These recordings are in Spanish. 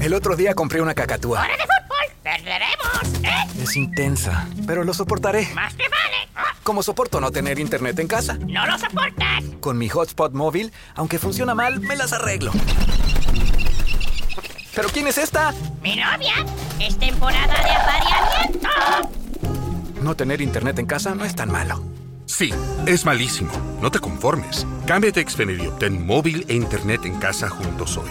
El otro día compré una cacatúa. ¡Hora de fútbol! ¡Perderemos! ¿Eh? Es intensa, pero lo soportaré. ¡Más te vale! Ah, Como soporto no tener internet en casa. ¡No lo soportas! Con mi hotspot móvil, aunque funciona mal, me las arreglo. ¿Pero quién es esta? ¡Mi novia! ¡Es temporada de apareamiento! No tener internet en casa no es tan malo. Sí, es malísimo. No te conformes. Cámbiate a Xfinity y obtén móvil e internet en casa juntos hoy.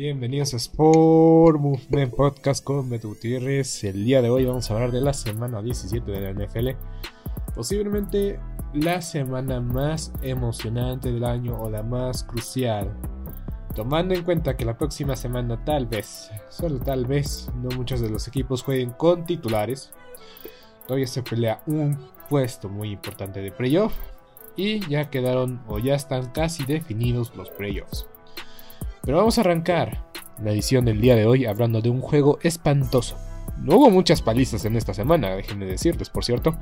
Bienvenidos a Sport Movement Podcast con Beto Gutiérrez. El día de hoy vamos a hablar de la semana 17 de la NFL. Posiblemente la semana más emocionante del año o la más crucial. Tomando en cuenta que la próxima semana tal vez, solo tal vez, no muchos de los equipos jueguen con titulares. Todavía se pelea un puesto muy importante de playoff. Y ya quedaron o ya están casi definidos los playoffs. Pero vamos a arrancar la edición del día de hoy hablando de un juego espantoso. No hubo muchas palizas en esta semana, déjenme decirles, por cierto.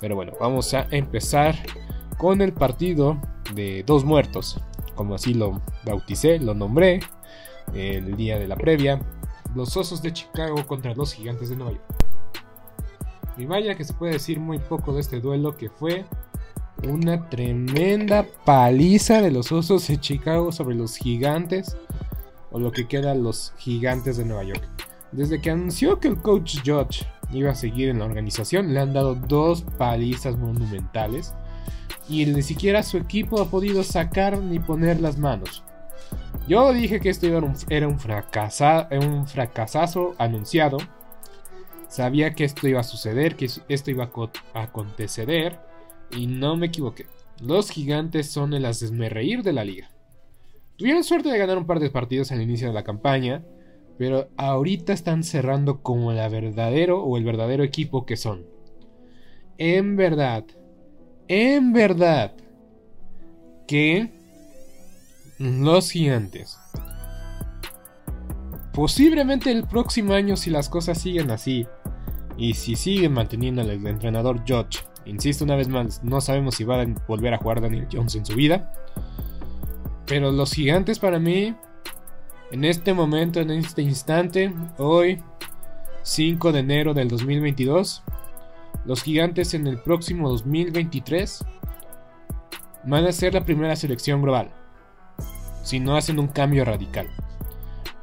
Pero bueno, vamos a empezar con el partido de dos muertos. Como así lo bauticé, lo nombré el día de la previa. Los Osos de Chicago contra los Gigantes de Nueva York. Y vaya que se puede decir muy poco de este duelo que fue una tremenda paliza de los Osos de Chicago sobre los Gigantes. O lo que queda los Gigantes de Nueva York. Desde que anunció que el coach Judge iba a seguir en la organización, le han dado dos palizas monumentales. Y ni siquiera su equipo ha podido sacar ni poner las manos. Yo dije que esto era un, fracasazo anunciado. Sabía que esto iba a suceder, que esto iba a acontecer. Y no me equivoqué. Los gigantes son el asmerreír de la liga. Tuvieron suerte de ganar un par de partidos al inicio de la campaña, pero ahorita están cerrando como el verdadero o el verdadero equipo que son. En verdad, en verdad, que los gigantes, posiblemente el próximo año si las cosas siguen así, y si siguen manteniendo al entrenador Judge Insisto una vez más, no sabemos si va a volver a jugar Daniel Jones en su vida. Pero los gigantes para mí, en este momento, en este instante, hoy, 5 de enero del 2022, los gigantes en el próximo 2023 van a ser la primera selección global. Si no hacen un cambio radical.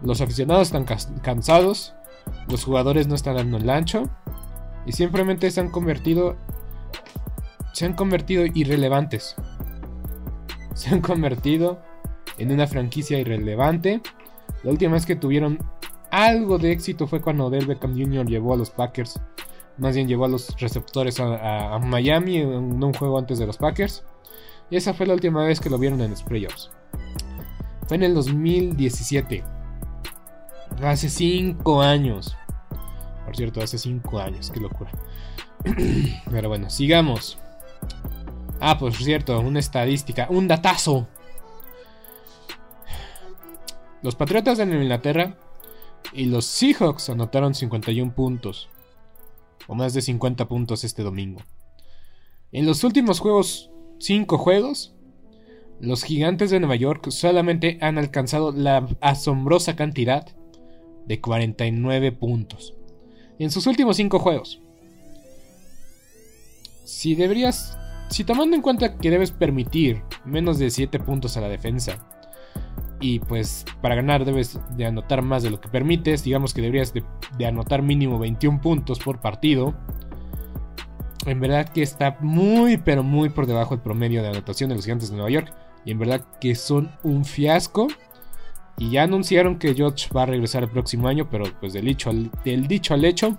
Los aficionados están cansados, los jugadores no están dando el ancho y simplemente se han convertido se han convertido irrelevantes. Se han convertido en una franquicia irrelevante. La última vez que tuvieron algo de éxito fue cuando Odell Beckham Jr. llevó a los Packers. Más bien llevó a los receptores a, Miami en un juego antes de los Packers. Y esa fue la última vez que lo vieron en los playoffs. Fue en el 2017. Hace 5 años. Por cierto, hace 5 años. Qué locura. Pero bueno, sigamos. Ah, por cierto, una estadística, un datazo. Los Patriotas de Inglaterra y los Seahawks anotaron 51 puntos, o más de 50 puntos este domingo. En los últimos juegos, 5 juegos, los Gigantes de Nueva York solamente han alcanzado la asombrosa cantidad de 49 puntos. En sus últimos 5 juegos. Si deberías si tomando en cuenta que debes permitir menos de 7 puntos a la defensa, y pues para ganar debes de anotar más de lo que permites, digamos que deberías de, anotar mínimo 21 puntos por partido, en verdad que está muy pero muy por debajo del promedio de anotación de los gigantes de Nueva York, y en verdad que son un fiasco. Y ya anunciaron que George va a regresar el próximo año, pero pues del dicho del dicho al hecho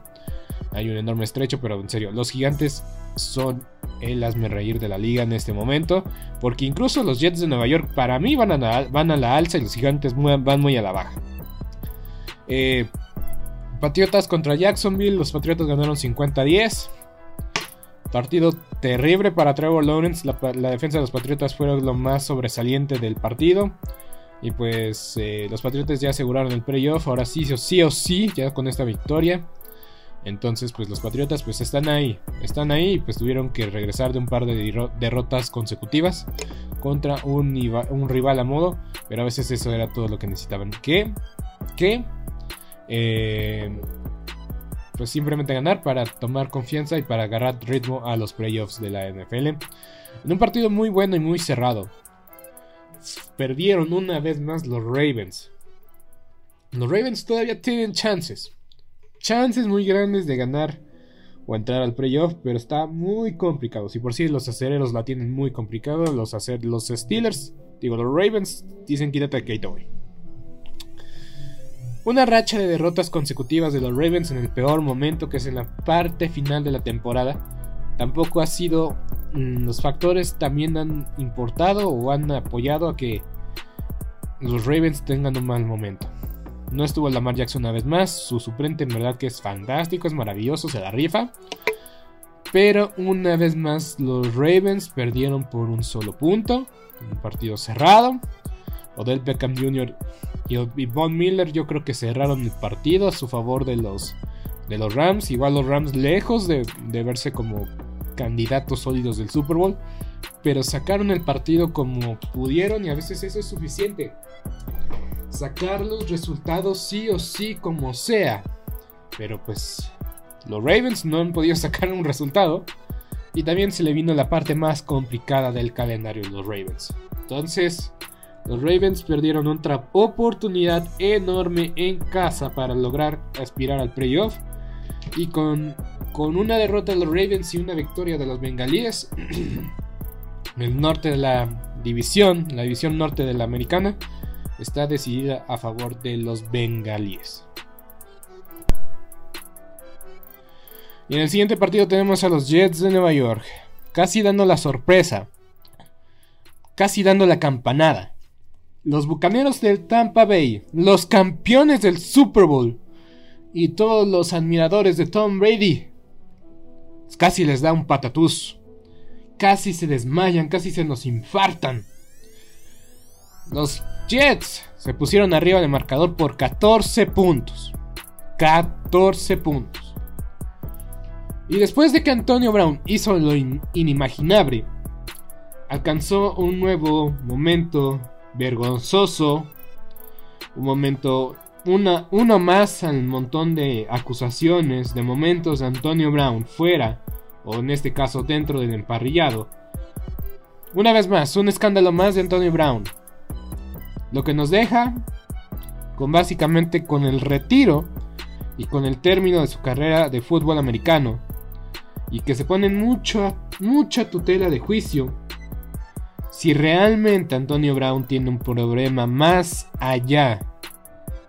hay un enorme estrecho, pero en serio, los gigantes son el hazme reír de la liga en este momento. Porque incluso los Jets de Nueva York para mí van a la, van a la alza y los gigantes van muy a la baja. Eh, Patriotas contra Jacksonville. Los Patriotas ganaron 50-10. Partido terrible para Trevor Lawrence. La, defensa de los Patriotas fue lo más sobresaliente del partido. Y pues eh, los Patriotas ya aseguraron el playoff. Ahora sí, sí o sí, ya con esta victoria. Entonces, pues los Patriotas pues están ahí, están ahí y pues tuvieron que regresar de un par de derrotas consecutivas contra un, rival a modo, pero a veces eso era todo lo que necesitaban. Que, que, eh, pues simplemente ganar para tomar confianza y para agarrar ritmo a los playoffs de la NFL. En un partido muy bueno y muy cerrado. Perdieron una vez más los Ravens. Los Ravens todavía tienen chances chances muy grandes de ganar o entrar al playoff, pero está muy complicado. Si por sí los acereros la tienen muy complicado, los, Steelers, digo, los Ravens, dicen quítate a Kate Una racha de derrotas consecutivas de los Ravens en el peor momento, que es en la parte final de la temporada, tampoco ha sido. Mm, los factores también han importado o han apoyado a que los Ravens tengan un mal momento. No estuvo Lamar Jackson una vez más. Su suplente en verdad que es fantástico, es maravilloso, se la rifa. Pero una vez más los Ravens perdieron por un solo punto. Un partido cerrado. Odell Beckham Jr. y Von Miller yo creo que cerraron el partido a su favor de los, de los Rams. Igual los Rams lejos de, de verse como candidatos sólidos del Super Bowl. Pero sacaron el partido como pudieron y a veces eso es suficiente sacar los resultados sí o sí como sea. Pero pues los Ravens no han podido sacar un resultado. Y también se le vino la parte más complicada del calendario de los Ravens. Entonces, los Ravens perdieron otra oportunidad enorme en casa para lograr aspirar al playoff. Y con, con una derrota de los Ravens y una victoria de los Bengalíes, el norte de la división, la división norte de la americana, está decidida a favor de los bengalíes. Y en el siguiente partido tenemos a los Jets de Nueva York, casi dando la sorpresa, casi dando la campanada. Los Bucaneros del Tampa Bay, los campeones del Super Bowl y todos los admiradores de Tom Brady, casi les da un patatús, casi se desmayan, casi se nos infartan. Los Jets se pusieron arriba del marcador por 14 puntos. 14 puntos. Y después de que Antonio Brown hizo lo inimaginable, alcanzó un nuevo momento vergonzoso, un momento, una, uno más al montón de acusaciones, de momentos de Antonio Brown fuera, o en este caso dentro del emparrillado. Una vez más, un escándalo más de Antonio Brown. Lo que nos deja con básicamente con el retiro y con el término de su carrera de fútbol americano. Y que se pone mucha, mucha tutela de juicio si realmente Antonio Brown tiene un problema más allá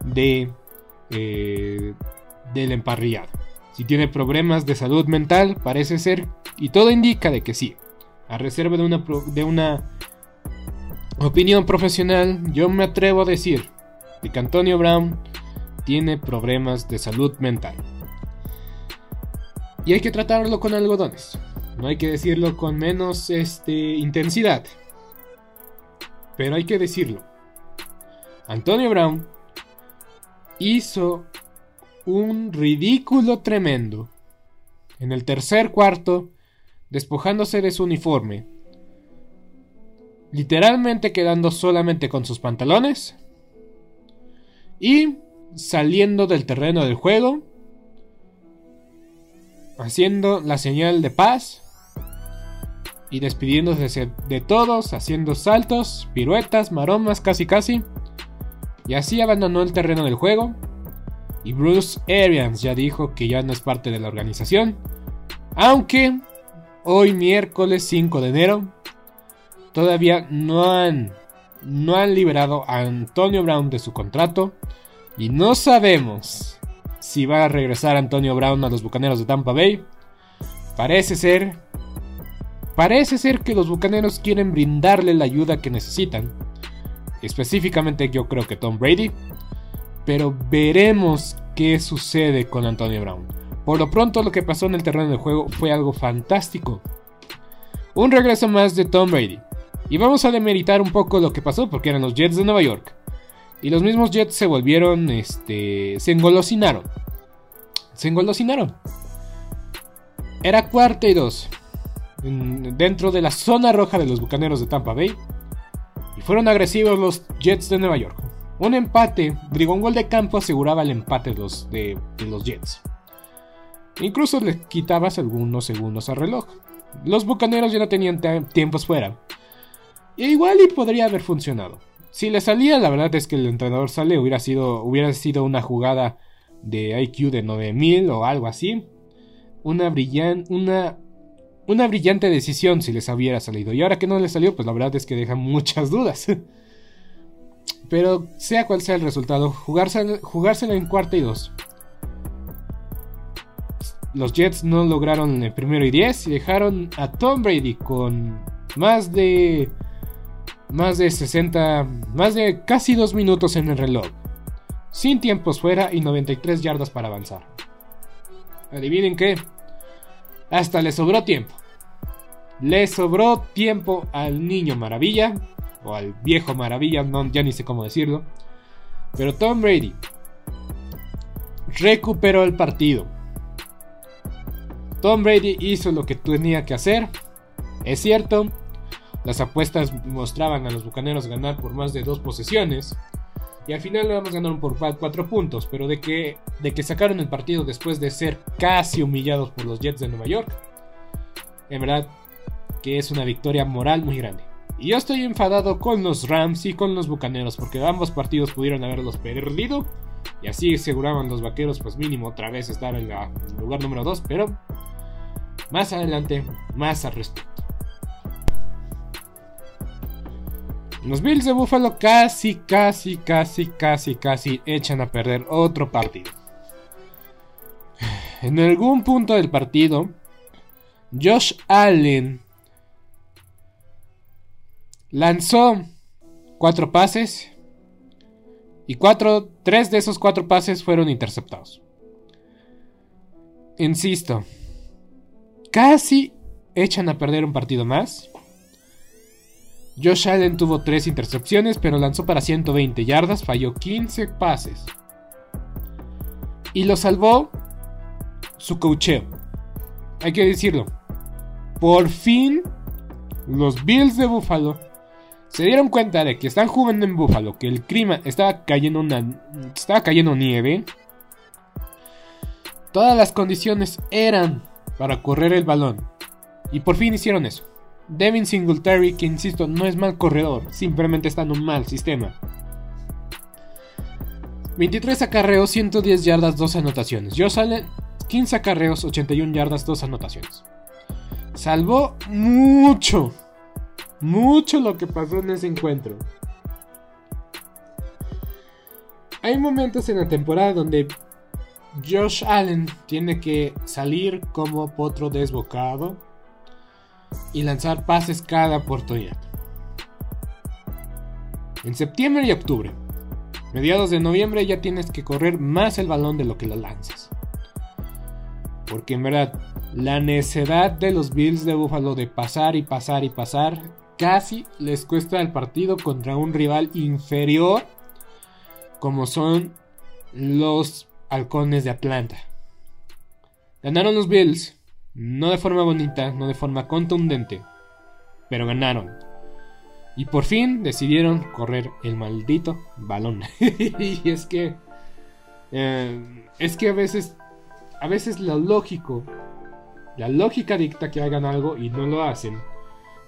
de eh, del emparrillado. Si tiene problemas de salud mental, parece ser, y todo indica de que sí. A reserva de una, de una opinión profesional, yo me atrevo a decir de que Antonio Brown tiene problemas de salud mental. Y hay que tratarlo con algodones. No hay que decirlo con menos este, intensidad. Pero hay que decirlo. Antonio Brown hizo un ridículo tremendo en el tercer cuarto, despojándose de su uniforme, literalmente quedando solamente con sus pantalones y saliendo del terreno del juego, haciendo la señal de paz y despidiéndose de todos, haciendo saltos, piruetas, maromas, casi casi. Y así abandonó el terreno del juego. Y Bruce Arians ya dijo que ya no es parte de la organización. Aunque hoy miércoles 5 de enero todavía no han, no han liberado a Antonio Brown de su contrato. Y no sabemos si va a regresar Antonio Brown a los Bucaneros de Tampa Bay. Parece ser Parece ser que los bucaneros quieren brindarle la ayuda que necesitan. Específicamente yo creo que Tom Brady. Pero veremos qué sucede con Antonio Brown. Por lo pronto lo que pasó en el terreno de juego fue algo fantástico. Un regreso más de Tom Brady. Y vamos a demeritar un poco lo que pasó porque eran los Jets de Nueva York. Y los mismos Jets se volvieron, este, se engolosinaron. Se engolosinaron. Era cuarta y dos dentro de la zona roja de los Bucaneros de Tampa Bay. Y fueron agresivos los Jets de Nueva York. Un empate, digo, un gol de campo aseguraba el empate de los, de, los Jets. Incluso le quitabas algunos segundos al reloj. Los Bucaneros ya no tenían tiempos fuera. Y igual y podría haber funcionado. Si le salía, la verdad es que el entrenador sale, hubiera sido, sido una jugada de IQ de 9000 o algo así. Una brillante, una una brillante decisión si les hubiera salido. Y ahora que no les salió, pues la verdad es que deja muchas dudas. Pero sea cual sea el resultado, jugárselo, en cuarta y dos. Los Jets no lograron el primero y diez y dejaron a Tom Brady con más de más de 60, más de casi dos minutos en el reloj, sin tiempos fuera y 93 yardas para avanzar. Adivinen qué, hasta le sobró tiempo. Le sobró tiempo al niño maravilla. O al viejo maravilla, no, ya ni sé cómo decirlo. Pero Tom Brady recuperó el partido. Tom Brady hizo lo que tenía que hacer. Es cierto, las apuestas mostraban a los bucaneros ganar por más de dos posesiones. Y al final le vamos ganaron por 4 puntos. Pero de que, de sacaron el partido después de ser casi humillados por los Jets de Nueva York. En verdad, que es una victoria moral muy grande. Y yo estoy enfadado con los Rams y con los Bucaneros. Porque ambos partidos pudieron haberlos perdido. Y así aseguraban los vaqueros, pues mínimo otra vez estar en el lugar número 2. Pero más adelante, más al respecto. Los Bills de Buffalo casi, casi, casi, casi, casi echan a perder otro partido. En algún punto del partido, Josh Allen lanzó cuatro pases y cuatro, tres de esos cuatro pases fueron interceptados. Insisto, casi echan a perder un partido más. Josh Allen tuvo 3 intercepciones, pero lanzó para 120 yardas, falló 15 pases. Y lo salvó su cocheo. Hay que decirlo. Por fin, los Bills de Buffalo se dieron cuenta de que están jugando en Buffalo, que el clima estaba cayendo una, estaba cayendo nieve. Todas las condiciones eran para correr el balón. Y por fin hicieron eso. Devin Singletary, que insisto, no es mal corredor, simplemente está en un mal sistema. 23 acarreos, 110 yardas, 2 anotaciones. Josh Allen, 15 acarreos, 81 yardas, 2 anotaciones. Salvó mucho, mucho lo que pasó en ese encuentro. Hay momentos en la temporada donde Josh Allen tiene que salir como potro desbocado y lanzar pases cada oportunidad. En septiembre y octubre, mediados de noviembre ya tienes que correr más el balón de lo que lo lanzas. Porque en verdad, la necedad de los Bills de Buffalo de pasar y pasar y pasar casi les cuesta el partido contra un rival inferior como son los halcones de Atlanta. Ganaron los Bills, no de forma bonita, no de forma contundente, pero ganaron. Y por fin decidieron correr el maldito balón. y es que. Eh, es que a veces. A veces lo lógico. La lógica dicta que hagan algo y no lo hacen.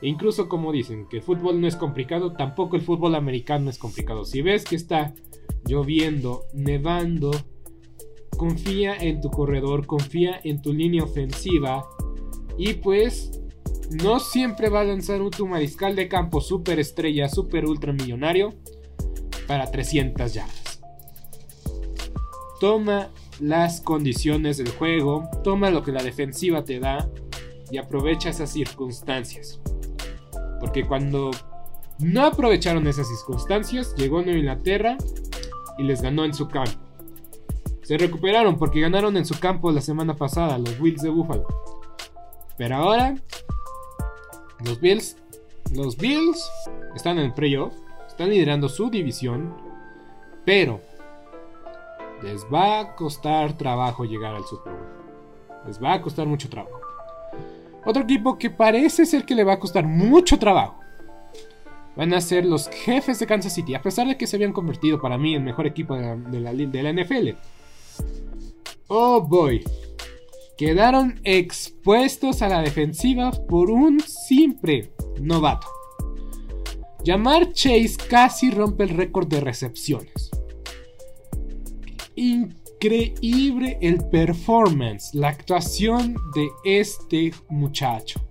E incluso como dicen que el fútbol no es complicado, tampoco el fútbol americano es complicado. Si ves que está lloviendo, nevando, confía en tu corredor, confía en tu línea ofensiva. Y pues no siempre va a lanzar un tu mariscal de campo super estrella, super ultra millonario para 300 yardas. Toma las condiciones del juego, toma lo que la defensiva te da y aprovecha esas circunstancias. Porque cuando no aprovecharon esas circunstancias, llegó Nueva Inglaterra y les ganó en su campo. Se recuperaron porque ganaron en su campo la semana pasada, los Bills de Buffalo. Pero ahora, los Bills, los Bills están en el playoff, están liderando su división, pero les va a costar trabajo llegar al Super Bowl. Les va a costar mucho trabajo. Otro equipo que parece ser que le va a costar mucho trabajo van a ser los jefes de Kansas City, a pesar de que se habían convertido para mí en mejor equipo de la, de la NFL. Oh boy. Quedaron expuestos a la defensiva por un simple novato. Llamar Chase casi rompe el récord de recepciones. Increíble el performance, la actuación de este muchacho.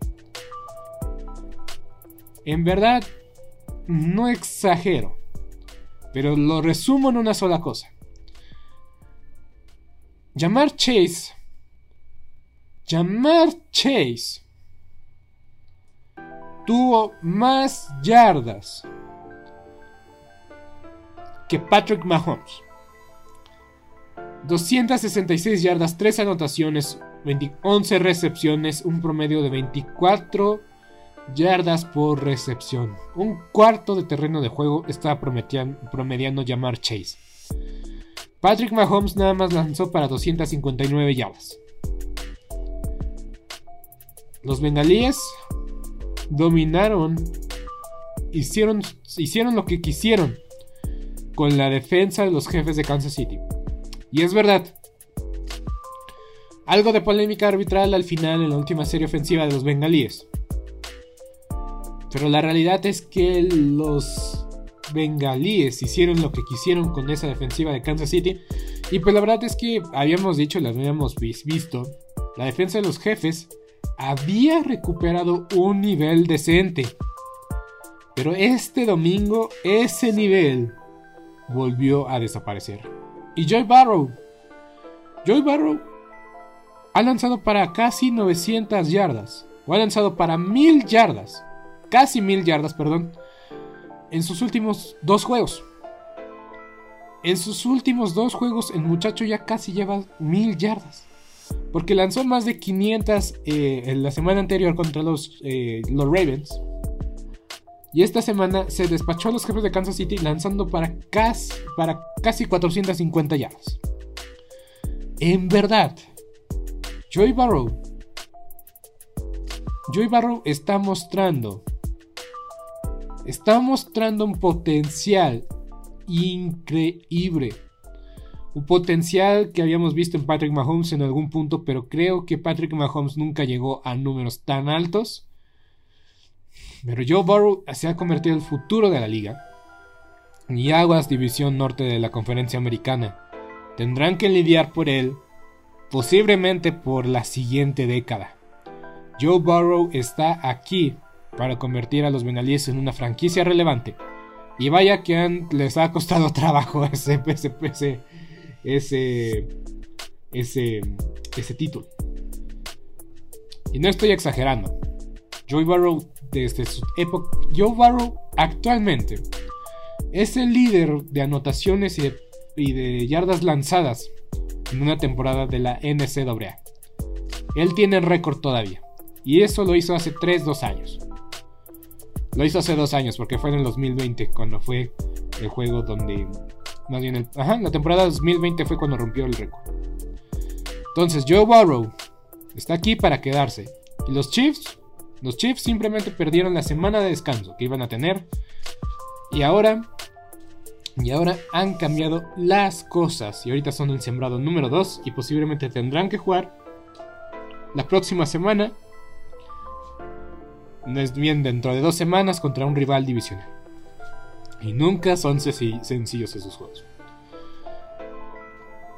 En verdad, no exagero, pero lo resumo en una sola cosa. Llamar Chase. Llamar Chase. Tuvo más yardas que Patrick Mahomes. 266 yardas, 3 anotaciones, 11 recepciones, un promedio de 24 yardas por recepción. Un cuarto de terreno de juego está promediando llamar Chase. Patrick Mahomes nada más lanzó para 259 yardas. Los bengalíes dominaron, hicieron, hicieron lo que quisieron con la defensa de los jefes de Kansas City. Y es verdad. Algo de polémica arbitral al final en la última serie ofensiva de los bengalíes. Pero la realidad es que los bengalíes hicieron lo que quisieron con esa defensiva de Kansas City. Y pues la verdad es que habíamos dicho, las habíamos visto, la defensa de los jefes había recuperado un nivel decente. Pero este domingo ese nivel volvió a desaparecer. Y Joy Barrow. Joy Barrow ha lanzado para casi 900 yardas. O ha lanzado para 1000 yardas. Casi 1000 yardas, perdón en sus últimos dos juegos. En sus últimos dos juegos el muchacho ya casi lleva mil yardas. Porque lanzó más de 500 eh, en la semana anterior contra los, eh, los Ravens. Y esta semana se despachó a los jefes de Kansas City lanzando para casi, para casi 450 yardas. En verdad, Joey Barrow. Joey Barrow está mostrando está mostrando un potencial increíble. Un potencial que habíamos visto en Patrick Mahomes en algún punto, pero creo que Patrick Mahomes nunca llegó a números tan altos. Pero Joe Burrow se ha convertido en el futuro de la liga. Y Aguas, división norte de la conferencia americana, tendrán que lidiar por él posiblemente por la siguiente década. Joe Burrow está aquí para convertir a los Bengalíes en una franquicia relevante. Y vaya que les ha costado trabajo ese, ese, ese, ese, ese, título. Y no estoy exagerando. Joe Burrow desde su época, Joe Burrow actualmente es el líder de anotaciones y de yardas lanzadas en una temporada de la NCAA. Él tiene el récord todavía. Y eso lo hizo hace 3-2 años. Lo hizo hace 2 años porque fue en el 2020 cuando fue el juego donde... Más bien, el, ajá, la temporada 2020 fue cuando rompió el récord. Entonces Joe Burrow está aquí para quedarse. Y los Chiefs, los Chiefs simplemente perdieron la semana de descanso que iban a tener. Y ahora y ahora han cambiado las cosas. Y ahorita son el sembrado número 2. Y posiblemente tendrán que jugar la próxima semana. Bien dentro de dos semanas contra un rival divisional. Y nunca son sencillos esos juegos.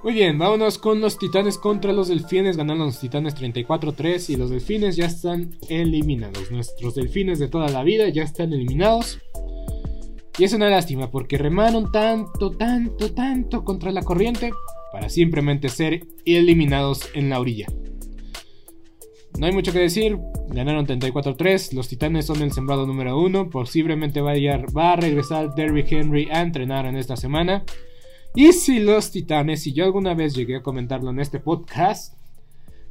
Muy bien, vámonos con los titanes contra los delfines. Ganaron los titanes 34-3 y los delfines ya están eliminados. Nuestros delfines de toda la vida ya están eliminados. Y es una lástima porque remaron tanto, tanto, tanto contra la corriente para simplemente ser eliminados en la orilla. No hay mucho que decir, ganaron 34-3, los Titanes son el sembrado número 1, posiblemente vaya, va a regresar Derrick Henry a entrenar en esta semana. Y si los Titanes, si yo alguna vez llegué a comentarlo en este podcast,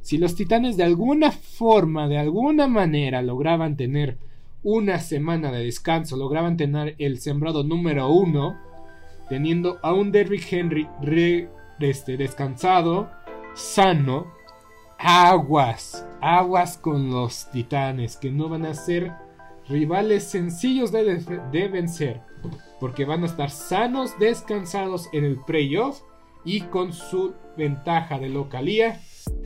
si los Titanes de alguna forma, de alguna manera lograban tener una semana de descanso lograban tener el sembrado número uno, teniendo a un Derrick Henry este, descansado, sano, aguas, aguas con los titanes, que no van a ser rivales sencillos de, de vencer, porque van a estar sanos, descansados en el playoff y con su ventaja de localía.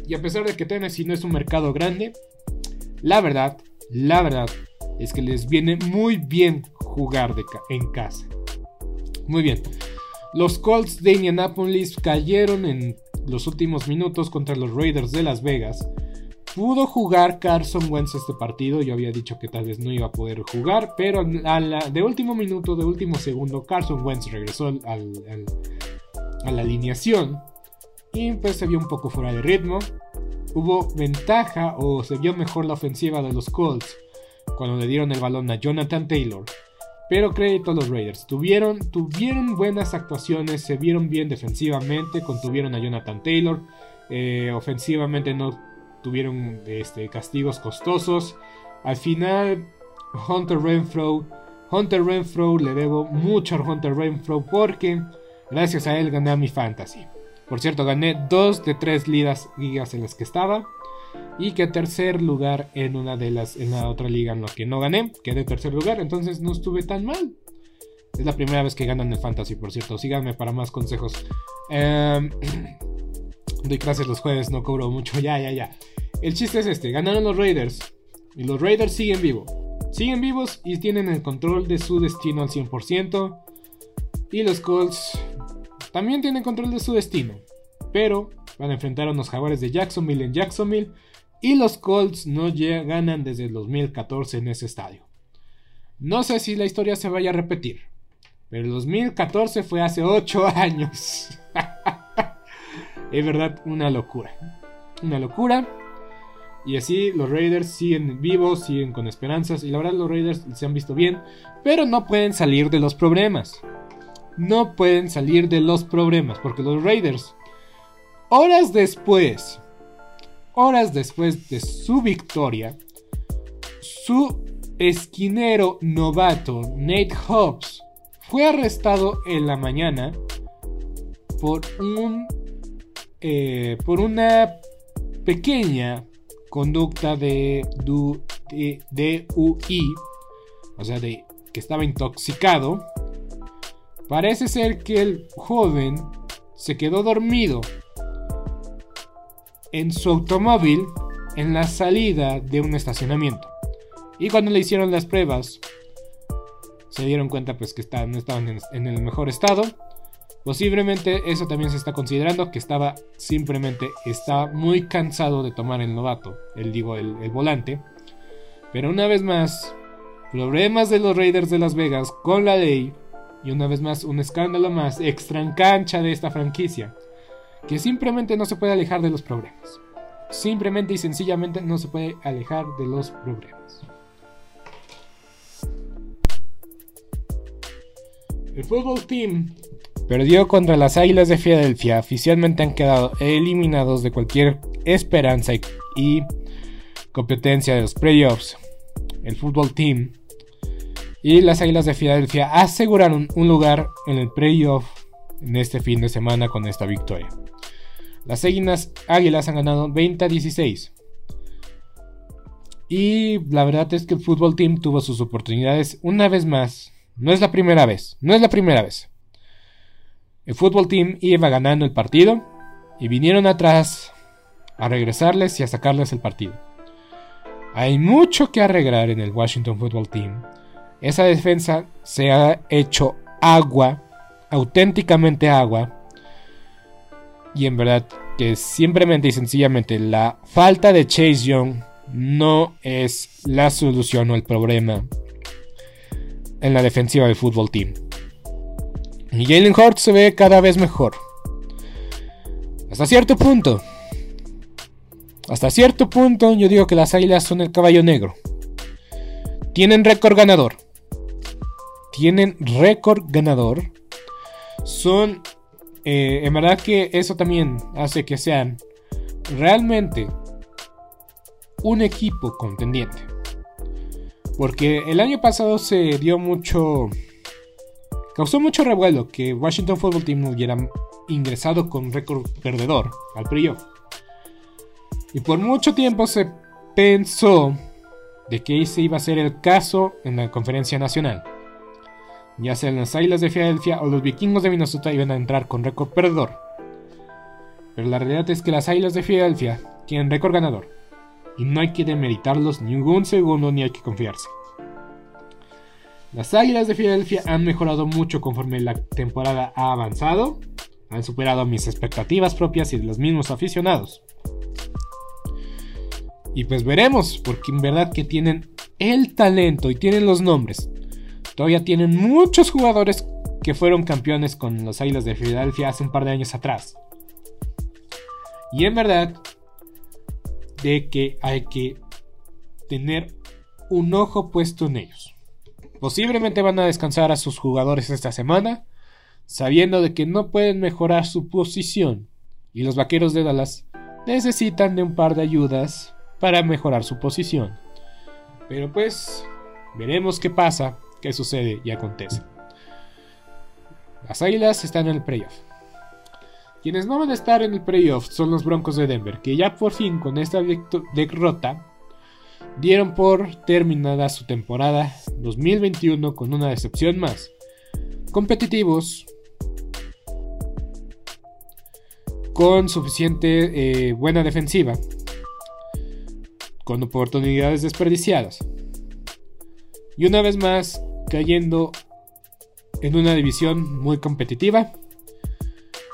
Y a pesar de que Tennessee no es un mercado grande, la verdad, la verdad, es que les viene muy bien jugar en casa. Muy bien. Los Colts de Indianapolis cayeron en los últimos minutos contra los Raiders de Las Vegas. Pudo jugar Carson Wentz este partido. Yo había dicho que tal vez no iba a poder jugar, pero de último minuto, de último segundo, Carson Wentz regresó a la alineación y pues se vio un poco fuera de ritmo. Hubo ventaja o se vio mejor la ofensiva de los Colts cuando le dieron el balón a Jonathan Taylor. Pero crédito a los Raiders. Tuvieron, tuvieron buenas actuaciones, se vieron bien defensivamente, contuvieron a Jonathan Taylor. Eh, ofensivamente no tuvieron este, castigos costosos. Al final, Hunter Renfro. Hunter Renfro, le debo mucho a Hunter Renfro porque gracias a él gané a mi fantasy. Por cierto, gané dos de tres ligas en las que estaba. Y que tercer lugar en una de las, en la otra liga en la que no gané, quedé tercer lugar, entonces no estuve tan mal. Es la primera vez que ganan el fantasy, por cierto. Síganme para más consejos. Eh, doy clases los jueves, no cobro mucho. Ya, ya, ya. El chiste es este: ganaron los Raiders. Y los Raiders siguen vivos. Siguen vivos y tienen el control de su destino al 100%. Y los Colts también tienen control de su destino. Pero van a enfrentar a unos jaguares de Jacksonville en Jacksonville. Y los Colts no ganan desde el 2014 en ese estadio. No sé si la historia se vaya a repetir. Pero el 2014 fue hace 8 años. es verdad, una locura. Una locura. Y así los Raiders siguen vivos, siguen con esperanzas. Y la verdad los Raiders se han visto bien. Pero no pueden salir de los problemas. No pueden salir de los problemas. Porque los Raiders Horas después, horas después de su victoria, su esquinero novato Nate Hobbs fue arrestado en la mañana por un eh, por una pequeña conducta de, DUI, o sea, de que estaba intoxicado, parece ser que el joven se quedó dormido en su automóvil en la salida de un estacionamiento. Y cuando le hicieron las pruebas, se dieron cuenta pues que no estaban en, el mejor estado. Posiblemente eso también se está considerando que estaba simplemente estaba muy cansado de tomar el novato, el digo el, el volante. Pero una vez más, problemas de los Raiders de Las Vegas con la ley y una vez más un escándalo más extra en cancha de esta franquicia que simplemente no se puede alejar de los problemas. Simplemente y sencillamente no se puede alejar de los problemas. El fútbol team perdió contra las Águilas de Filadelfia. Oficialmente han quedado eliminados de cualquier esperanza y, competencia de los playoffs. El fútbol team y las Águilas de Filadelfia aseguraron un lugar en el playoff en este fin de semana con esta victoria. Las Águilas han ganado 20 a 16. Y la verdad es que el fútbol team tuvo sus oportunidades una vez más. No es la primera vez, no es la primera vez. El fútbol team iba ganando el partido y vinieron atrás a regresarles y a sacarles el partido. Hay mucho que arreglar en el Washington Football Team. Esa defensa se ha hecho agua, auténticamente agua, y en verdad que simplemente y sencillamente la falta de Chase Young no es la solución o el problema en la defensiva del fútbol team. Y Jalen Hurts se ve cada vez mejor. Hasta cierto punto. Hasta cierto punto yo digo que las águilas son el caballo negro. Tienen récord ganador. Tienen récord ganador. Son eh, en verdad que eso también hace que sean realmente un equipo contendiente. Porque el año pasado se dio mucho... Causó mucho revuelo que Washington Football Team hubiera ingresado con récord perdedor al playoff. Y por mucho tiempo se pensó de que ese iba a ser el caso en la conferencia nacional ya sean las Águilas de Filadelfia o los Vikingos de Minnesota iban a entrar con récord perdedor. Pero la realidad es que las Águilas de Filadelfia tienen récord ganador. Y no hay que demeritarlos ni un segundo ni hay que confiarse. Las Águilas de Filadelfia han mejorado mucho conforme la temporada ha avanzado. Han superado mis expectativas propias y de los mismos aficionados. Y pues veremos, porque en verdad que tienen el talento y tienen los nombres Todavía tienen muchos jugadores que fueron campeones con los Águilas de Filadelfia hace un par de años atrás. Y en verdad, de que hay que tener un ojo puesto en ellos. Posiblemente van a descansar a sus jugadores esta semana, sabiendo de que no pueden mejorar su posición. Y los vaqueros de Dallas necesitan de un par de ayudas para mejorar su posición. Pero pues, veremos qué pasa qué sucede y acontece. Las Águilas están en el playoff. Quienes no van a estar en el playoff son los Broncos de Denver, que ya por fin con esta derrota dieron por terminada su temporada 2021 con una decepción más. Competitivos, con suficiente eh, buena defensiva, con oportunidades desperdiciadas. Y una vez más, cayendo en una división muy competitiva.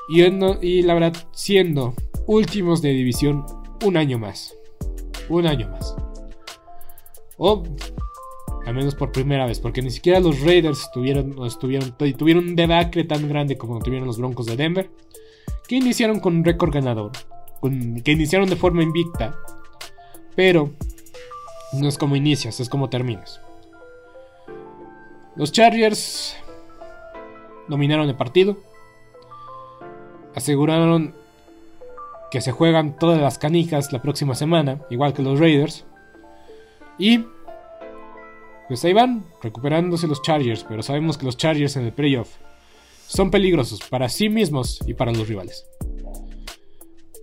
Y, la verdad, siendo últimos de división un año más. Un año más. O al menos por primera vez, porque ni siquiera los Raiders tuvieron un debacle tan grande como tuvieron los Broncos de Denver, que iniciaron con un récord ganador, que iniciaron de forma invicta, pero no es como inicias, es como terminas. Los Chargers dominaron el partido. Aseguraron que se juegan todas las canijas la próxima semana, igual que los Raiders. Y pues ahí van, recuperándose los Chargers, pero sabemos que los Chargers en el playoff son peligrosos para sí mismos y para los rivales.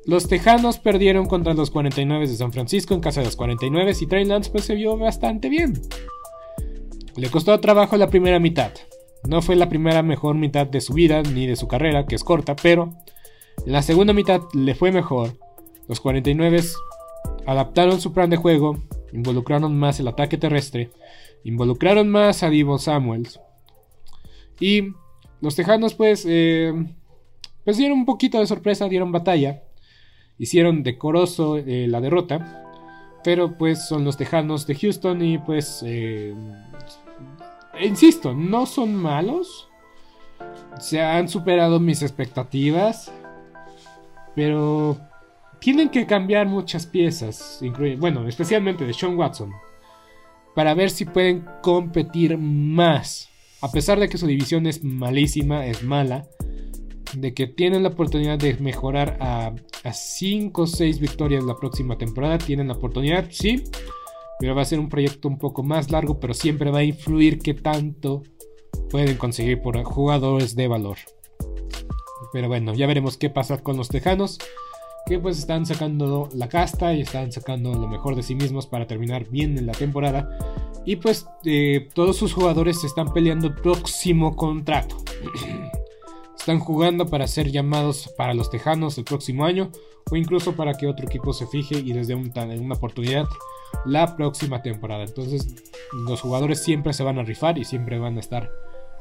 Los Tejanos perdieron contra los 49 de San Francisco en casa de los 49 y Trey Lance pues se vio bastante bien. Le costó trabajo la primera mitad. No fue la primera mejor mitad de su vida ni de su carrera, que es corta, pero la segunda mitad le fue mejor. Los 49 adaptaron su plan de juego, involucraron más el ataque terrestre, involucraron más a Divo Samuels. Y los Tejanos pues, eh, pues dieron un poquito de sorpresa, dieron batalla, hicieron decoroso eh, la derrota. Pero pues son los Tejanos de Houston y pues... Eh, insisto, no son malos. Se han superado mis expectativas. Pero tienen que cambiar muchas piezas, bueno, especialmente de Sean Watson, para ver si pueden competir más. A pesar de que su división es malísima, es mala, de que tienen la oportunidad de mejorar a 5 o 6 victorias la próxima temporada, tienen la oportunidad, sí, pero va a ser un proyecto un poco más largo, pero siempre va a influir qué tanto pueden conseguir por jugadores de valor. Pero bueno, ya veremos qué pasa con los Tejanos que pues están sacando la casta y están sacando lo mejor de sí mismos para terminar bien en la temporada. Y pues eh, todos sus jugadores están peleando el próximo contrato. están jugando para ser llamados para los Tejanos el próximo año o incluso para que otro equipo se fije y les dé una oportunidad la próxima temporada. Entonces los jugadores siempre se van a rifar y siempre van a estar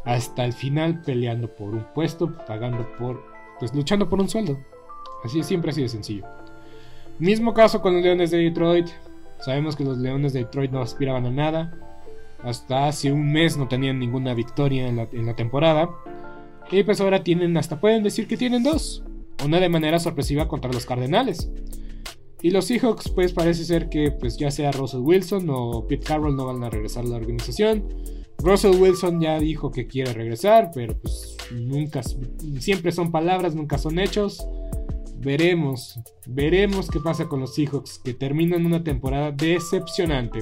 hasta el final peleando por un puesto, pagando por, pues luchando por un sueldo. Así siempre así de sencillo. Mismo caso con los Leones de Detroit. Sabemos que los Leones de Detroit no aspiraban a nada. Hasta hace un mes no tenían ninguna victoria en la, temporada. Y pues ahora tienen, hasta pueden decir que tienen dos. Una de manera sorpresiva contra los Cardenales. Y los Seahawks, pues parece ser que pues ya sea Russell Wilson o Pete Carroll no van a regresar a la organización. Russell Wilson ya dijo que quiere regresar, pero pues nunca, siempre son palabras, nunca son hechos. Veremos, veremos qué pasa con los Seahawks que terminan una temporada decepcionante.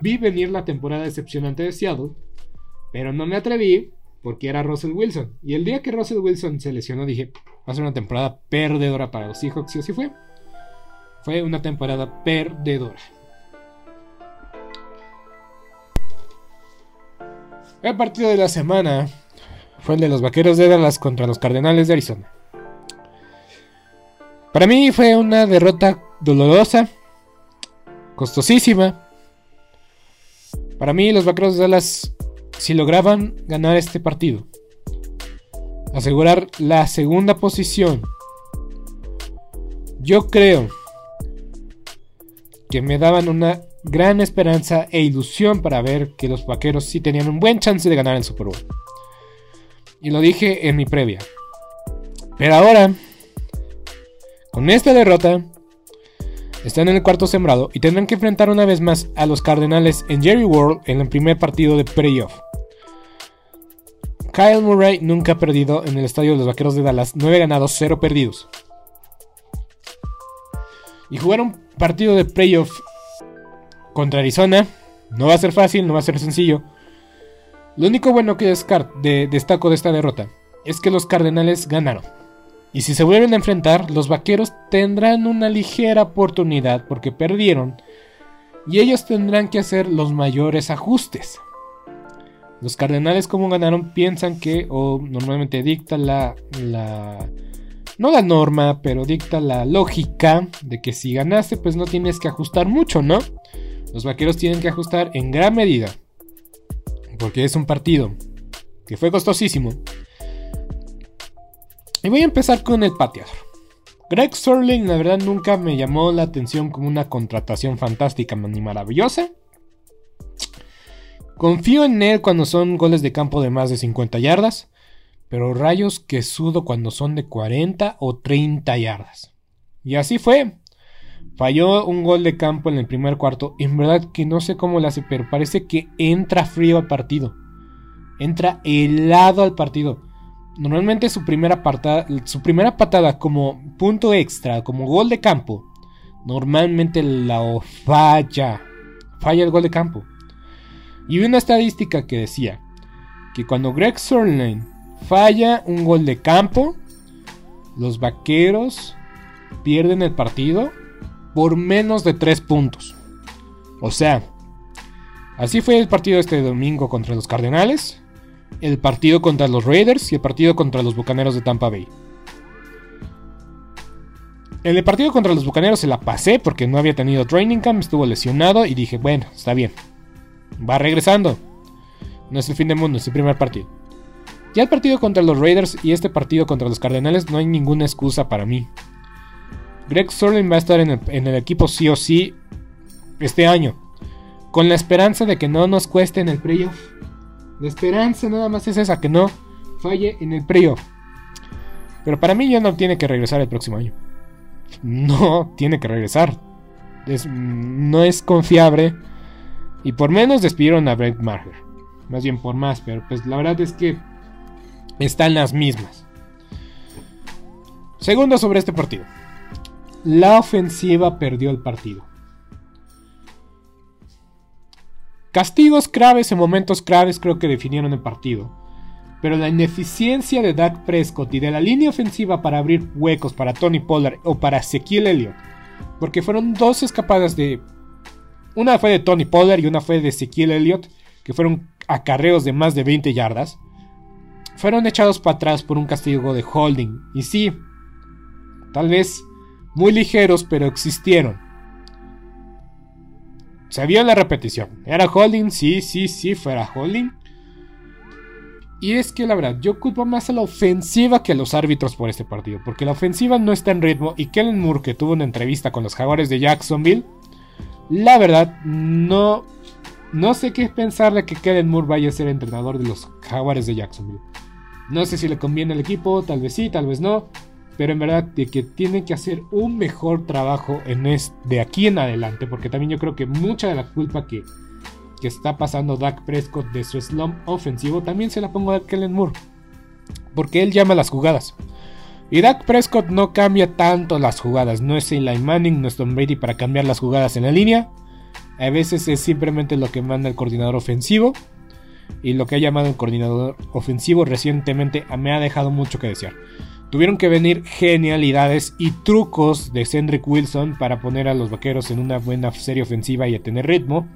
Vi venir la temporada decepcionante de Seattle, pero no me atreví porque era Russell Wilson. Y el día que Russell Wilson se lesionó dije, va a ser una temporada perdedora para los Seahawks y así fue. Fue una temporada perdedora. El partido de la semana fue el de los Vaqueros de Dallas contra los Cardenales de Arizona. Para mí fue una derrota dolorosa, costosísima, para mí, los Vaqueros de Dallas, si lograban ganar este partido, asegurar la segunda posición, yo creo que me daban una gran esperanza e ilusión para ver que los Vaqueros sí tenían un buen chance de ganar el Super Bowl. Y lo dije en mi previa. Pero ahora, con esta derrota, están en el cuarto sembrado y tendrán que enfrentar una vez más a los Cardenales en Jerry World en el primer partido de playoff. Kyle Murray nunca ha perdido en el estadio de los Vaqueros de Dallas, 9 ganados, 0 perdidos. Y jugar un partido de playoff contra Arizona no va a ser fácil, no va a ser sencillo. Lo único bueno que destaco de esta derrota es que los Cardenales ganaron. Y si se vuelven a enfrentar, los Vaqueros tendrán una ligera oportunidad porque perdieron. Y ellos tendrán que hacer los mayores ajustes. Los Cardenales como ganaron piensan que, o normalmente dicta la, la... No la norma, pero dicta la lógica de que si ganaste pues no tienes que ajustar mucho, ¿no? Los Vaqueros tienen que ajustar en gran medida. Porque es un partido que fue costosísimo y voy a empezar con el pateador. Greg Sterling, la verdad, nunca me llamó la atención como una contratación fantástica ni maravillosa. Confío en él cuando son goles de campo de más de 50 yardas, pero rayos que sudo cuando son de 40 o 30 yardas. Y así fue. Falló un gol de campo en el primer cuarto. En verdad que no sé cómo lo hace, pero parece que entra frío al partido. Entra helado al partido. Normalmente su primera, patada, su primera patada como punto extra, como gol de campo, normalmente la falla. Falla el gol de campo. Y vi una estadística que decía que cuando Greg Sörlein falla un gol de campo, los vaqueros pierden el partido por menos de 3 puntos. O sea, así fue el partido este domingo contra los Cardenales el partido contra los Raiders y el partido contra los Bucaneros de Tampa Bay. El partido contra los Bucaneros se la pasé porque no había tenido training camp, estuvo lesionado y dije, bueno, está bien. Va regresando. No es el fin del mundo, es el primer partido. Ya el partido contra los Raiders y este partido contra los Cardenales no hay ninguna excusa para mí. Greg Sterling va a estar en el, en el equipo sí o sí este año. Con la esperanza de que no nos cueste en el playoff la esperanza nada más es esa, que no falle en el playoff. Pero para mí ya no tiene que regresar el próximo año. No tiene que regresar. no es confiable. Y por menos despidieron a Brett Maher. Más bien por más, pero pues la verdad es que están las mismas. Segundo sobre este partido. La ofensiva perdió el partido. Castigos claves en momentos claves creo que definieron el partido. Pero la ineficiencia de Dak Prescott y de la línea ofensiva para abrir huecos para Tony Pollard o para Ezequiel Elliott. Porque fueron dos escapadas de... Una fue de Tony Pollard y una fue de Ezequiel Elliott. Que fueron acarreos de más de 20 yardas. Fueron echados para atrás por un castigo de holding. Y sí, tal vez muy ligeros, pero existieron. Se vio la repetición. ¿Era holding? Sí, sí, sí, fuera holding. Y es que la verdad, yo culpo más a la ofensiva que a los árbitros por este partido. Porque la ofensiva no está en ritmo. Y Kellen Moore, que tuvo una entrevista con los jaguares de Jacksonville. La verdad, no. No sé qué pensar de que Kellen Moore vaya a ser entrenador de los jaguares de Jacksonville. No sé si le conviene al equipo, tal vez sí, tal vez no pero en verdad de que tienen que hacer un mejor trabajo en de aquí en adelante, porque también yo creo que mucha de la culpa que, que está pasando Dak Prescott de su slump ofensivo también se la pongo a Kellen Moore, porque él llama las jugadas. Y Dak Prescott no cambia tanto las jugadas, no es Eli Manning, no es Tom Brady para cambiar las jugadas en la línea. A veces es simplemente lo que manda el coordinador ofensivo. Y lo que ha llamado el coordinador ofensivo recientemente me ha dejado mucho que desear. Tuvieron que venir genialidades y trucos de Cendric Wilson para poner a los vaqueros en una buena serie ofensiva y a tener ritmo.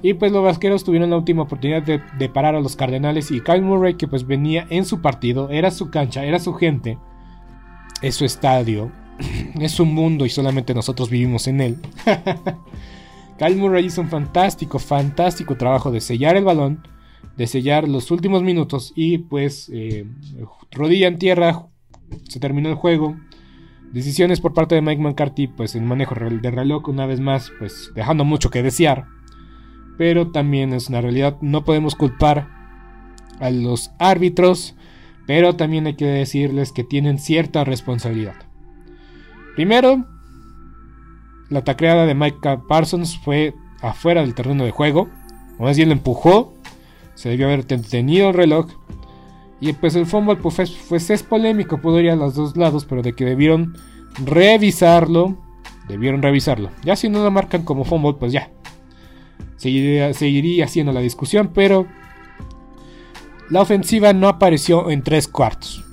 Y pues los vaqueros tuvieron la última oportunidad de, parar a los Cardenales y Kyle Murray que pues venía en su partido, era su cancha, era su gente, es su estadio, es su mundo y solamente nosotros vivimos en él. Kyle Murray hizo un fantástico, fantástico trabajo de sellar el balón, de sellar los últimos minutos y pues eh, rodilla en tierra, se terminó el juego. Decisiones por parte de Mike McCarthy, pues el manejo de reloj una vez más, pues dejando mucho que desear. Pero también es una realidad, no podemos culpar a los árbitros, pero también hay que decirles que tienen cierta responsabilidad. Primero, la tacleada de Mike Parsons fue afuera del terreno de juego, o más bien lo empujó, se debió haber detenido el reloj y pues el fútbol pues, es, pues es polémico, pudo ir a los dos lados, pero de que debieron revisarlo, Debieron revisarlo. Ya si no lo marcan como fumble, pues ya. Seguiría, seguiría haciendo la discusión, pero la ofensiva no apareció en tres cuartos.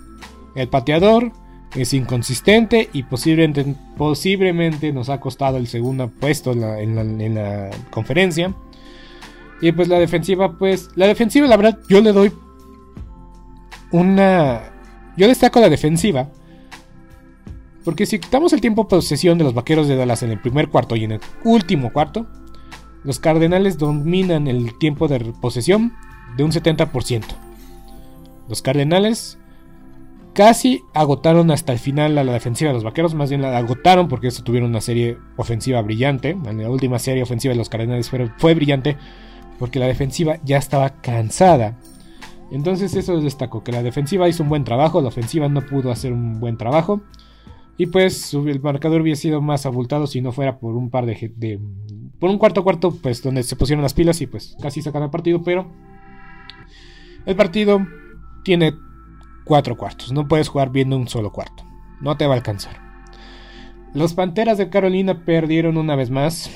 El pateador es inconsistente y posiblemente, posiblemente nos ha costado el segundo puesto en la, conferencia. Y pues la defensiva, pues la defensiva, la verdad, yo le doy una... Yo destaco la defensiva. Porque si quitamos el tiempo de posesión de los Vaqueros de Dallas en el primer cuarto y en el último cuarto, los Cardenales dominan el tiempo de posesión de un 70%. Los Cardenales casi agotaron hasta el final a la defensiva de los Vaqueros, más bien la agotaron porque esto tuvieron una serie ofensiva brillante. En la última serie ofensiva de los Cardenales fue, brillante porque la defensiva ya estaba cansada. Entonces eso destacó, que la defensiva hizo un buen trabajo, la ofensiva no pudo hacer un buen trabajo. Y pues el marcador hubiera sido más abultado si no fuera por un par de, por un cuarto cuarto, pues donde se pusieron las pilas y pues casi sacaron el partido, pero el partido tiene cuatro cuartos. No puedes jugar viendo un solo cuarto. No te va a alcanzar. Los Panteras de Carolina perdieron una vez más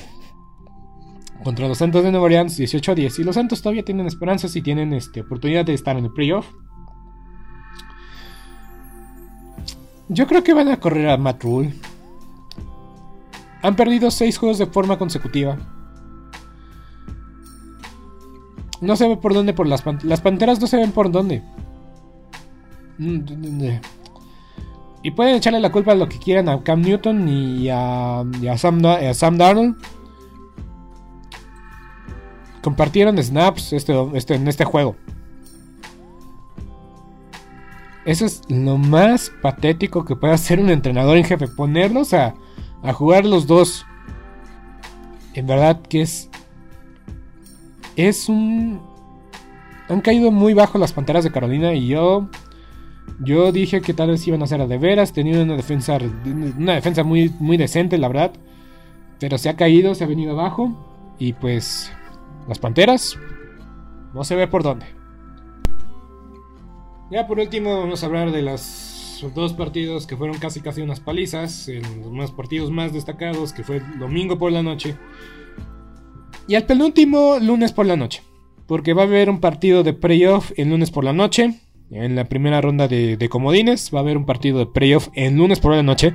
contra los Santos de Nueva Orleans 18 a 10. Y los Santos todavía tienen esperanzas y tienen este, oportunidad de estar en el playoff. Yo creo que van a correr a Matt Rule. Han perdido 6 juegos de forma consecutiva. No se ve por dónde por las, las panteras no se ven por dónde. Y pueden echarle la culpa a lo que quieran a Cam Newton y a, Sam, Darnold. Compartieron snaps este, este, en este juego. Eso es lo más patético que puede hacer un entrenador en jefe. Ponerlos a, a jugar los dos. En verdad que es... Es un... Han caído muy bajo las panteras de Carolina y yo yo dije que tal vez iban a ser a de veras, tenían una defensa, una defensa muy, muy decente, la verdad. Pero se ha caído, se ha venido abajo. Y pues las Panteras, no se ve por dónde. Ya por último vamos a hablar de los dos partidos que fueron casi casi unas palizas, en los partidos más destacados, que fue el domingo por la noche. Y el penúltimo lunes por la noche. Porque va a haber un partido de playoff el lunes por la noche en la primera ronda de, comodines. Va a haber un partido de playoff en lunes por la noche.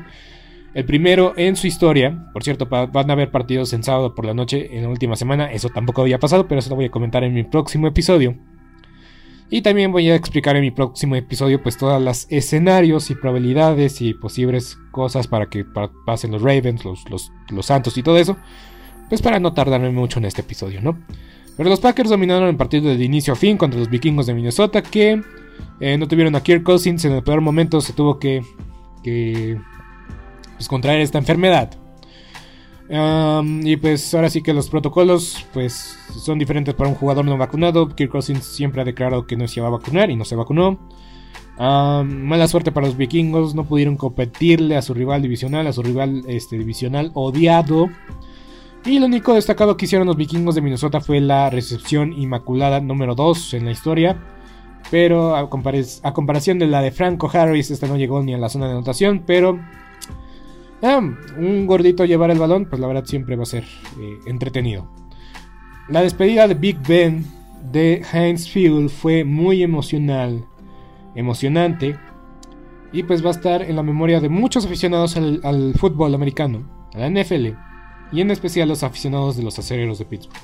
El primero en su historia. Por cierto, van a haber partidos en sábado por la noche en la última semana. Eso tampoco había pasado, pero eso lo voy a comentar en mi próximo episodio. Y también voy a explicar en mi próximo episodio pues todas las escenarios y probabilidades y posibles cosas para que pasen los Ravens, los, Santos y todo eso. Pues para no tardarme mucho en este episodio, ¿no? Pero los Packers dominaron el partido de inicio a fin contra los vikingos de Minnesota que eh, no tuvieron a Kirk Cousins en el peor momento, se tuvo que, pues, contraer esta enfermedad. y pues ahora sí que los protocolos pues son diferentes para un jugador no vacunado. Kirk Cousins siempre ha declarado que no se iba a vacunar y no se vacunó. mala suerte para los vikingos, no pudieron competirle a su rival divisional, a su rival este, divisional odiado. Y lo único destacado que hicieron los vikingos de Minnesota fue la recepción inmaculada número 2 en la historia. Pero a, comparación de la de Franco Harris, esta no llegó ni a la zona de anotación. Pero ah, un gordito llevar el balón, pues la verdad siempre va a ser eh, entretenido. La despedida de Big Ben de Heinz Field fue muy emocional, emocionante. Y pues va a estar en la memoria de muchos aficionados al, al fútbol americano, a la NFL, y en especial los aficionados de los acereros de Pittsburgh.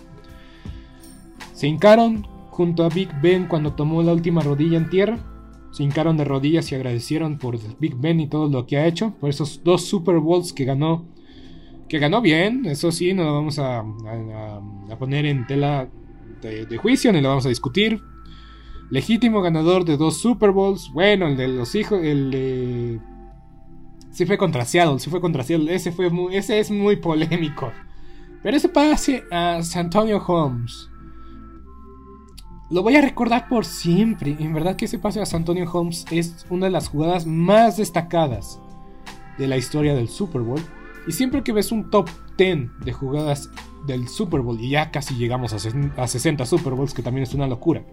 Se hincaron junto a Big Ben cuando tomó la última rodilla en tierra. Se hincaron de rodillas y agradecieron por Big Ben y todo lo que ha hecho, por esos dos Super Bowls que ganó. Que ganó bien, eso sí, no lo vamos a, poner en tela de, juicio, ni lo vamos a discutir. Legítimo ganador de dos Super Bowls. Bueno, el de los hijos, el de. Sí fue contra Seattle, sí fue contra. Ese, fue ese es muy polémico. Pero ese pase a San Antonio Holmes. Lo voy a recordar por siempre. En verdad que ese pase a San Antonio Holmes es una de las jugadas más destacadas de la historia del Super Bowl. Y siempre que ves un top 10 de jugadas del Super Bowl, y ya casi llegamos a 60 Super Bowls, que también es una locura.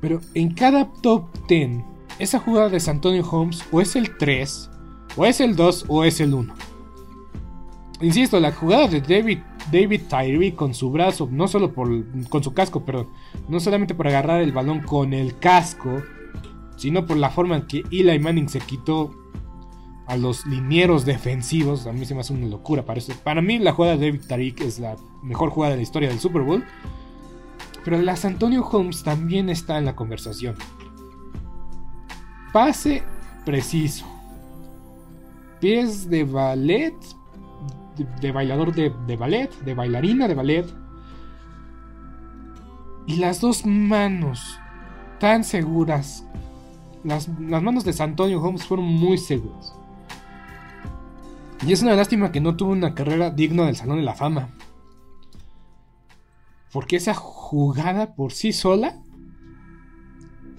Pero en cada top 10, esa jugada de San Antonio Holmes o es el 3, o es el 2, o es el 1. Insisto, la jugada de David, David Tyree con su brazo, no solo por, con su casco, perdón, no solamente por agarrar el balón con el casco, sino por la forma en que Eli Manning se quitó a los linieros defensivos, a mí se me hace una locura para. Para mí la jugada de David Tariq es la mejor jugada de la historia del Super Bowl. Pero la Antonio Holmes también está en la conversación. Pase preciso. Pies de ballet. De, bailador de, ballet. De bailarina de ballet. Y las dos manos tan seguras. Las, las manos de Santonio Holmes fueron muy seguras. Y es una lástima que no tuvo una carrera digna del Salón de la Fama. Porque esa jugada por sí sola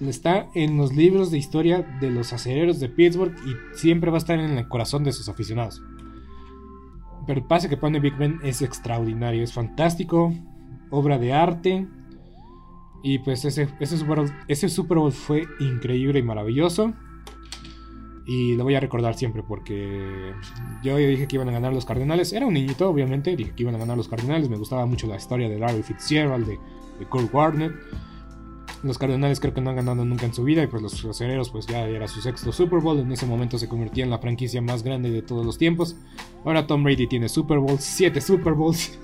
está en los libros de historia de los acereros de Pittsburgh y siempre va a estar en el corazón de sus aficionados. Pero el pase que pone Big Ben es extraordinario, es fantástico, obra de arte. Y pues ese, ese, ese Super Bowl fue increíble y maravilloso. Y lo voy a recordar siempre porque yo dije que iban a ganar los Cardenales. Era un niñito, obviamente. Dije que iban a ganar los Cardenales. Me gustaba mucho la historia de Larry Fitzgerald, de, de Kurt Warner. Los Cardenales creo que no han ganado nunca en su vida. Y pues los acereros, pues ya era su sexto Super Bowl. En ese momento se convertía en la franquicia más grande de todos los tiempos. Ahora Tom Brady tiene Super Bowls, siete Super Bowls.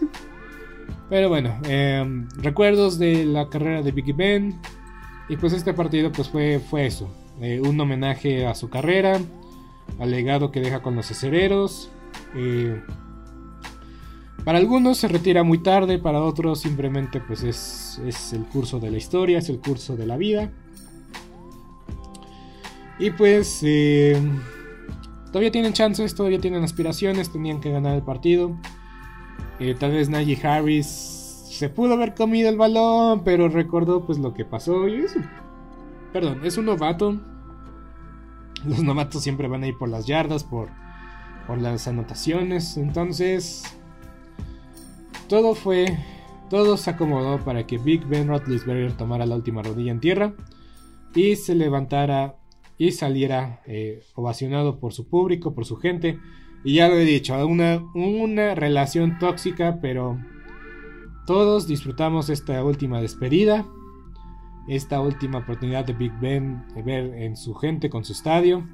Pero bueno, em, recuerdos de la carrera de Biggie Ben. Y pues este partido pues fue, fue eso. Eh, un homenaje a su carrera, al legado que deja con los acereros. Eh, para algunos se retira muy tarde, para otros simplemente pues es, es, el curso de la historia, es el curso de la vida. Y pues eh, todavía tienen chances, todavía tienen aspiraciones, tenían que ganar el partido. tal vez Najee Harris se pudo haber comido el balón, pero recordó pues lo que pasó y eso Perdón, es un novato. Los novatos siempre van a ir por las yardas, por, por las anotaciones. Entonces, todo fue. Todo se acomodó para que Big Ben Roethlisberger tomara la última rodilla en tierra y se levantara y saliera eh, ovacionado por su público, por su gente. Y ya lo he dicho, una, una relación tóxica, pero todos disfrutamos esta última despedida esta última oportunidad de Big Ben de ver en su gente con su estadio.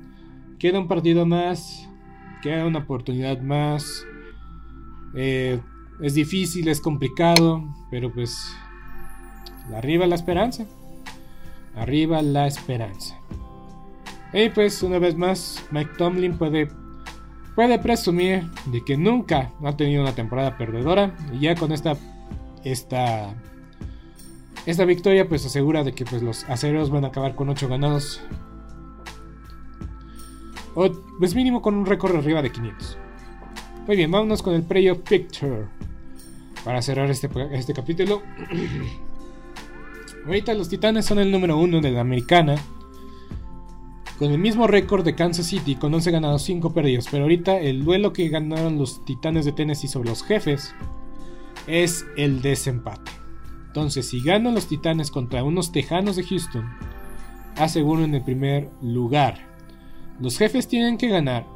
Queda un partido más, queda una oportunidad más. Eh, es difícil, es complicado, pero pues arriba la esperanza. Arriba la esperanza. Y pues una vez más, Mike Tomlin puede, puede presumir de que nunca ha tenido una temporada perdedora. Y ya con esta, esta esta victoria pues asegura de que pues, los aceros van a acabar con 8 ganados. O pues mínimo con un récord arriba de 500. Muy bien, vámonos con el Playoff Picture. Para cerrar este, este capítulo. Ahorita los Titanes son el número 1 de la americana. Con el mismo récord de Kansas City, con 11 ganados, 5 perdidos. Pero ahorita el duelo que ganaron los Titanes de Tennessee sobre los jefes es el desempate. Entonces, si ganan los Titanes contra unos Tejanos de Houston, aseguran el primer lugar. Los jefes tienen que ganar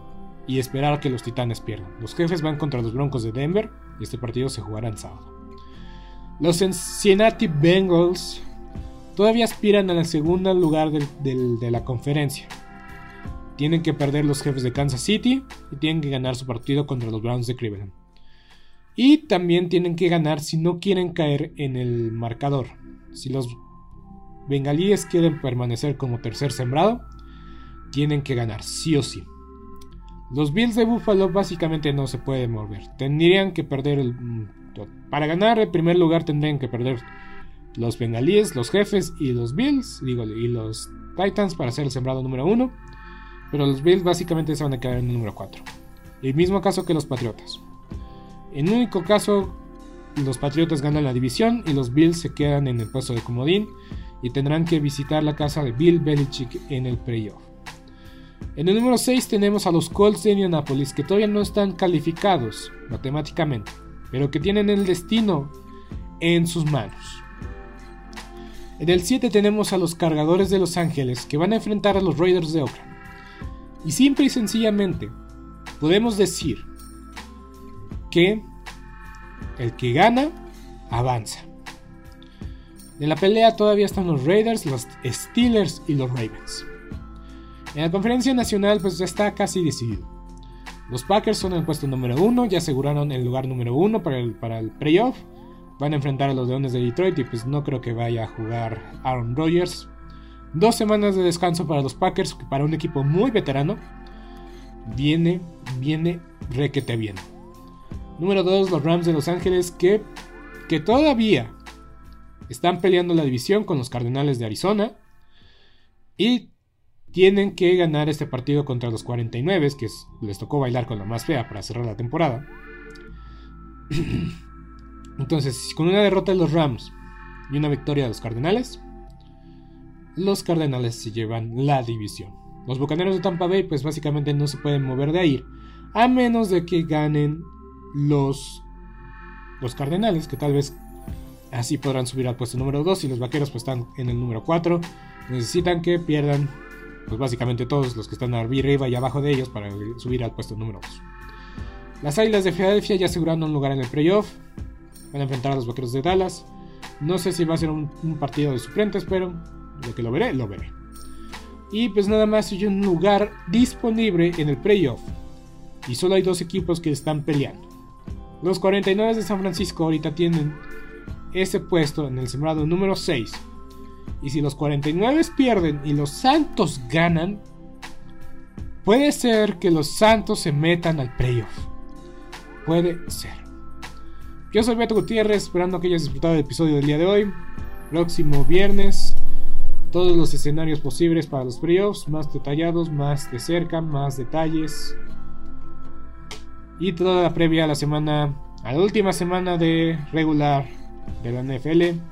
y esperar que los Titanes pierdan. Los jefes van contra los Broncos de Denver este partido se jugará en sábado. Los Cincinnati Bengals todavía aspiran al segundo lugar de la conferencia. Tienen que perder los jefes de Kansas City y tienen que ganar su partido contra los Browns de Cleveland. Y también tienen que ganar si no quieren caer en el marcador. Si los bengalíes quieren permanecer como tercer sembrado, tienen que ganar, sí o sí. Los Bills de Buffalo básicamente no se pueden mover. Tendrían que perder el... Mm, para ganar el primer lugar tendrían que perder los bengalíes, los jefes y los Bills, digo, y los Titans para ser el sembrado número uno. Pero los Bills básicamente se van a quedar en el número 4. El mismo caso que los Patriotas. En único caso, los Patriotas ganan la división y los Bills se quedan en el puesto de comodín y tendrán que visitar la casa de Bill Belichick en el playoff. En el número 6 tenemos a los Colts de Indianapolis que todavía no están calificados matemáticamente, pero que tienen el destino en sus manos. En el 7 tenemos a los cargadores de Los Ángeles que van a enfrentar a los Raiders de Oakland. Y simple y sencillamente podemos decir que el que gana avanza. En la pelea todavía están los Raiders, los Steelers y los Ravens. En la conferencia nacional pues ya está casi decidido. Los Packers son el puesto número uno, ya aseguraron el lugar número uno para el, para el playoff. Van a enfrentar a los Leones de Detroit y pues no creo que vaya a jugar Aaron Rodgers. Dos semanas de descanso para los Packers, para un equipo muy veterano. Viene, viene requete bien. Número 2, los Rams de Los Ángeles que, que todavía están peleando la división con los Cardenales de Arizona. Y tienen que ganar este partido contra los 49, que les tocó bailar con la más fea para cerrar la temporada. Entonces, con una derrota de los Rams y una victoria de los Cardenales, los Cardenales se llevan la división. Los Bucaneros de Tampa Bay, pues básicamente no se pueden mover de ahí, a menos de que ganen los, los Cardenales, que tal vez así podrán subir al puesto número 2 y los Vaqueros pues están en el número 4. Necesitan que pierdan pues básicamente todos los que están arriba y abajo de ellos para subir al puesto número 2. Las Águilas de Filadelfia ya asegurando un lugar en el playoff. Van a enfrentar a los Vaqueros de Dallas. No sé si va a ser un, partido de suplentes, pero lo que lo veré, lo veré. Y pues nada más hay un lugar disponible en el playoff. Y solo hay dos equipos que están peleando. Los 49 de San Francisco ahorita tienen ese puesto en el sembrado número 6 y si los 49 pierden y los Santos ganan, puede ser que los Santos se metan al playoff. Puede ser. Yo soy Beto Gutiérrez, esperando que hayas disfrutado del episodio del día de hoy. Próximo viernes, todos los escenarios posibles para los playoffs, más detallados, más de cerca, más detalles. Y toda la previa a la semana, a la última semana de regular de la NFL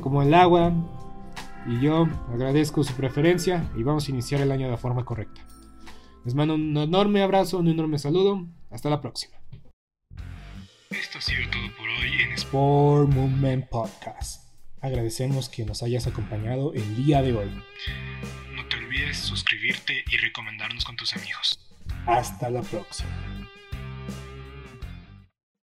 como el agua. Y yo agradezco su preferencia y vamos a iniciar el año de la forma correcta. Les mando un enorme abrazo, un enorme saludo. Hasta la próxima. Esto ha sido todo por hoy en Sport Movement Podcast. Agradecemos que nos hayas acompañado el día de hoy. No te olvides suscribirte y recomendarnos con tus amigos. Hasta la próxima.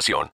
información.